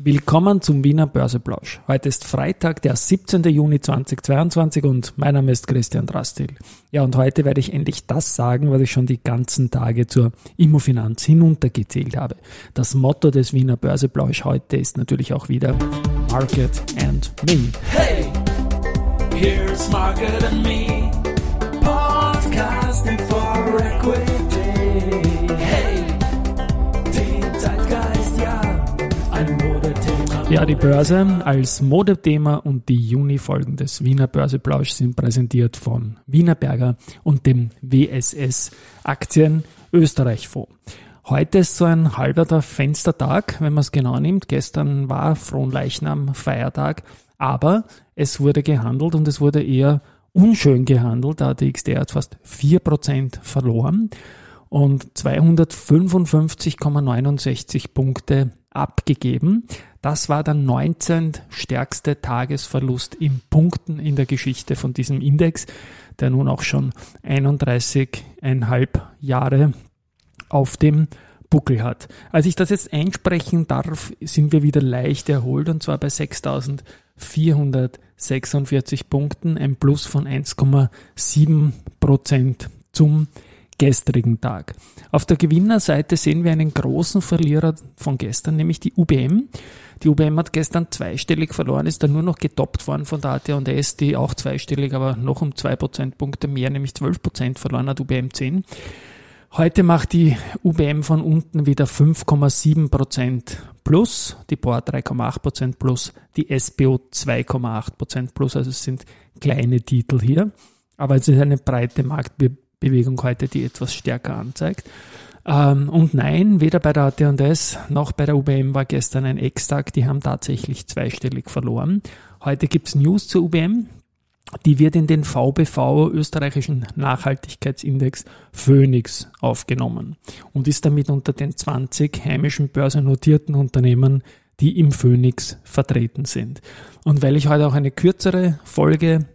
Willkommen zum Wiener Börseplausch. Heute ist Freitag, der 17. Juni 2022 und mein Name ist Christian Drastil. Ja, und heute werde ich endlich das sagen, was ich schon die ganzen Tage zur Immofinanz hinuntergezählt habe. Das Motto des Wiener Börseplausch heute ist natürlich auch wieder Market and Me. Hey, here's Market and Me. Podcasting for Equity. Modethema. Ja, die Börse als Modethema und die Juni-Folgen des Wiener Börseplausch sind präsentiert von Wienerberger und dem WSS Aktien Österreich Fonds. Heute ist so ein halber Fenstertag, wenn man es genau nimmt. Gestern war Fronleichnam Feiertag, aber es wurde gehandelt und es wurde eher unschön gehandelt. Der ATXD hat fast 4% verloren und 255,69 Punkte abgegeben. Das war der 19. stärkste Tagesverlust in Punkten in der Geschichte von diesem Index, der nun auch schon 31,5 Jahre auf dem Buckel hat. Als ich das jetzt einsprechen darf, sind wir wieder leicht erholt und zwar bei 6446 Punkten, ein Plus von 1,7 Prozent zum gestrigen Tag. Auf der Gewinnerseite sehen wir einen großen Verlierer von gestern, nämlich die UBM. Die UBM hat gestern zweistellig verloren, ist dann nur noch getoppt worden von der AT&S, die auch zweistellig, aber noch um zwei Prozentpunkte mehr, nämlich 12 Prozent verloren hat UBM 10. Heute macht die UBM von unten wieder 5,7 Prozent plus, die BOR 3,8 Prozent plus, die SBO 2,8 Prozent plus, also es sind kleine Titel hier, aber es ist eine breite Marktbewegung heute, die etwas stärker anzeigt. Ähm, und nein, weder bei der AT&S noch bei der UBM war gestern ein Ex-Tag, die haben tatsächlich zweistellig verloren. Heute gibt's News zur UBM, die wird in den VBV österreichischen Nachhaltigkeitsindex Phoenix aufgenommen und ist damit unter den 20 heimischen börsennotierten Unternehmen, die im Phoenix vertreten sind. Und weil ich heute auch eine kürzere Folge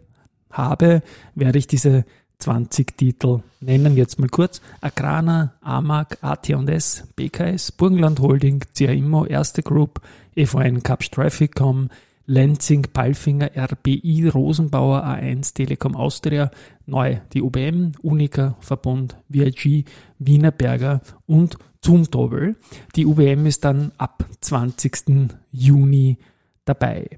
habe, werde ich diese 20 Titel nennen. Jetzt mal kurz. Agrana, AMAG, AT&S, BKS, Burgenland Holding, CA Immo, Erste Group, EVN Capsch Trafficcom, Lenzing, Palfinger, RBI, Rosenbauer, A1, Telekom Austria, neu die UBM, Unica, Verbund, VIG, Wienerberger und Zumtobel. Die UBM ist dann ab 20. Juni dabei.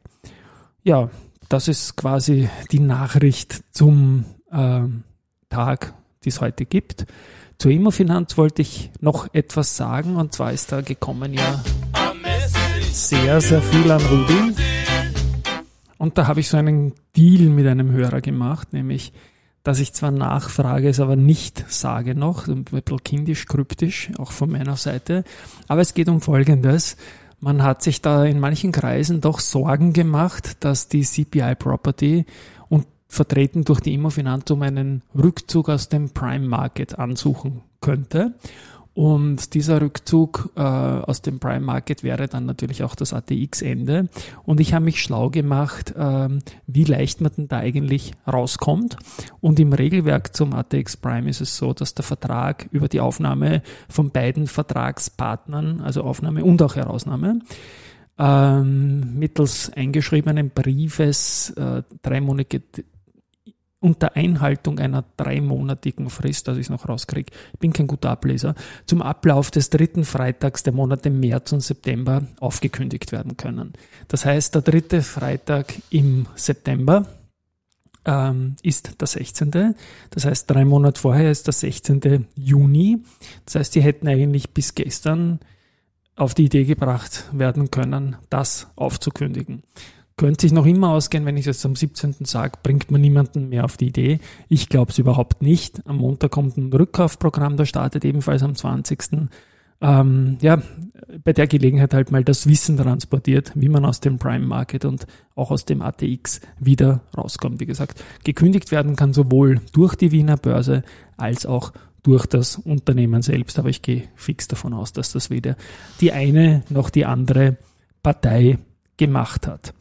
Ja, das ist quasi die Nachricht zum äh, Tag, die es heute gibt. Zur Immofinanz wollte ich noch etwas sagen und zwar ist da gekommen ja sehr, sehr viel an Rubin. Und da habe ich so einen Deal mit einem Hörer gemacht, nämlich, dass ich zwar nachfrage, es aber nicht sage noch, ein bisschen kindisch, kryptisch, auch von meiner Seite. Aber es geht um Folgendes. Man hat sich da in manchen Kreisen doch Sorgen gemacht, dass die CPI Property vertreten durch die Immofinanz um einen Rückzug aus dem Prime Market ansuchen könnte. Und dieser Rückzug äh, aus dem Prime Market wäre dann natürlich auch das ATX-Ende. Und ich habe mich schlau gemacht, äh, wie leicht man denn da eigentlich rauskommt. Und im Regelwerk zum ATX Prime ist es so, dass der Vertrag über die Aufnahme von beiden Vertragspartnern, also Aufnahme und auch Herausnahme, ähm, mittels eingeschriebenen Briefes äh, dreimonige unter Einhaltung einer dreimonatigen Frist, dass ich es noch rauskriege, ich bin kein guter Ableser, zum Ablauf des dritten Freitags der Monate März und September aufgekündigt werden können. Das heißt, der dritte Freitag im September ähm, ist der 16. Das heißt, drei Monate vorher ist der 16. Juni. Das heißt, die hätten eigentlich bis gestern auf die Idee gebracht werden können, das aufzukündigen. Könnte sich noch immer ausgehen, wenn ich es am 17. sage, bringt man niemanden mehr auf die Idee. Ich glaube es überhaupt nicht. Am Montag kommt ein Rückkaufprogramm, das startet ebenfalls am 20. Ähm, ja, bei der Gelegenheit halt mal das Wissen transportiert, wie man aus dem Prime Market und auch aus dem ATX wieder rauskommt. Wie gesagt, gekündigt werden kann sowohl durch die Wiener Börse als auch durch das Unternehmen selbst. Aber ich gehe fix davon aus, dass das weder die eine noch die andere Partei gemacht hat.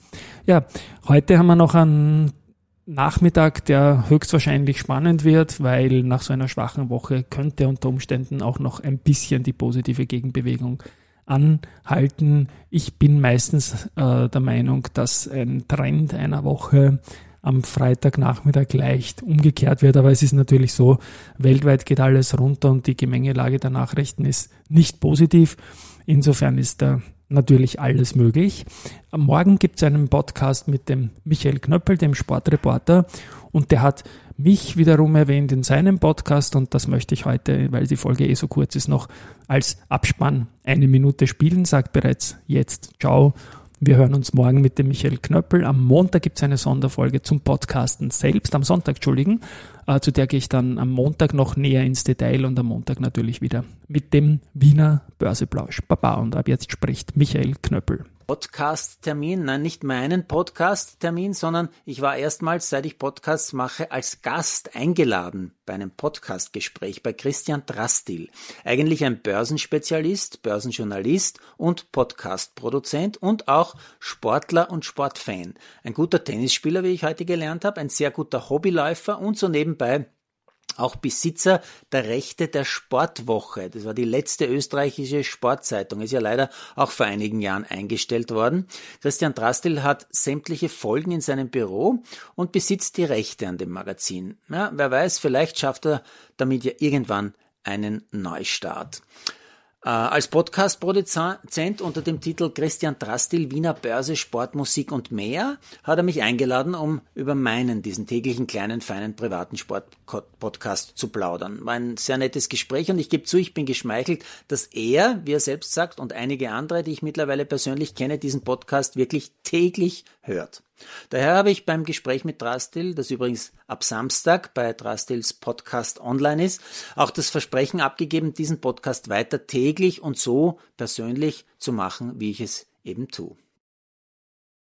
Ja, heute haben wir noch einen Nachmittag, der höchstwahrscheinlich spannend wird, weil nach so einer schwachen Woche könnte unter Umständen auch noch ein bisschen die positive Gegenbewegung anhalten. Ich bin meistens äh, der Meinung, dass ein Trend einer Woche am Freitagnachmittag leicht umgekehrt wird. Aber es ist natürlich so, weltweit geht alles runter und die Gemengelage der Nachrichten ist nicht positiv. Insofern ist da natürlich alles möglich. Morgen gibt es einen Podcast mit dem Michael Knöppel, dem Sportreporter, und der hat mich wiederum erwähnt in seinem Podcast und das möchte ich heute, weil die Folge eh so kurz ist, noch als Abspann eine Minute spielen. Sagt bereits jetzt Ciao wir hören uns morgen mit dem Michael Knöppel. Am Montag gibt es eine Sonderfolge zum Podcasten selbst, am Sonntag, Entschuldigen. Äh, zu der gehe ich dann am Montag noch näher ins Detail und am Montag natürlich wieder mit dem Wiener Börseplausch. Baba und ab jetzt spricht Michael Knöppel. Podcast-Termin, nein, nicht meinen Podcast-Termin, sondern ich war erstmals, seit ich Podcasts mache, als Gast eingeladen bei einem Podcast-Gespräch bei Christian Drastil. Eigentlich ein Börsenspezialist, Börsenjournalist und Podcast-Produzent und auch Sportler und Sportfan. Ein guter Tennisspieler, wie ich heute gelernt habe, ein sehr guter Hobbyläufer und so nebenbei auch Besitzer der Rechte der Sportwoche. Das war die letzte österreichische Sportzeitung, ist ja leider auch vor einigen Jahren eingestellt worden. Christian Drastil hat sämtliche Folgen in seinem Büro und besitzt die Rechte an dem Magazin. Ja, wer weiß, vielleicht schafft er damit ja irgendwann einen Neustart. Äh, als Podcast-Produzent unter dem Titel Christian Drastil, Wiener Börse, Sport, Musik und mehr hat er mich eingeladen, um über meinen, diesen täglichen kleinen, feinen privaten Sport-Podcast zu plaudern. War ein sehr nettes Gespräch und ich gebe zu, ich bin geschmeichelt, dass er, wie er selbst sagt, und einige andere, die ich mittlerweile persönlich kenne, diesen Podcast wirklich täglich hört. Daher habe ich beim Gespräch mit Drastil, das übrigens ab Samstag bei Drastils Podcast online ist, auch das Versprechen abgegeben, diesen Podcast weiter täglich und so persönlich zu machen, wie ich es eben tue.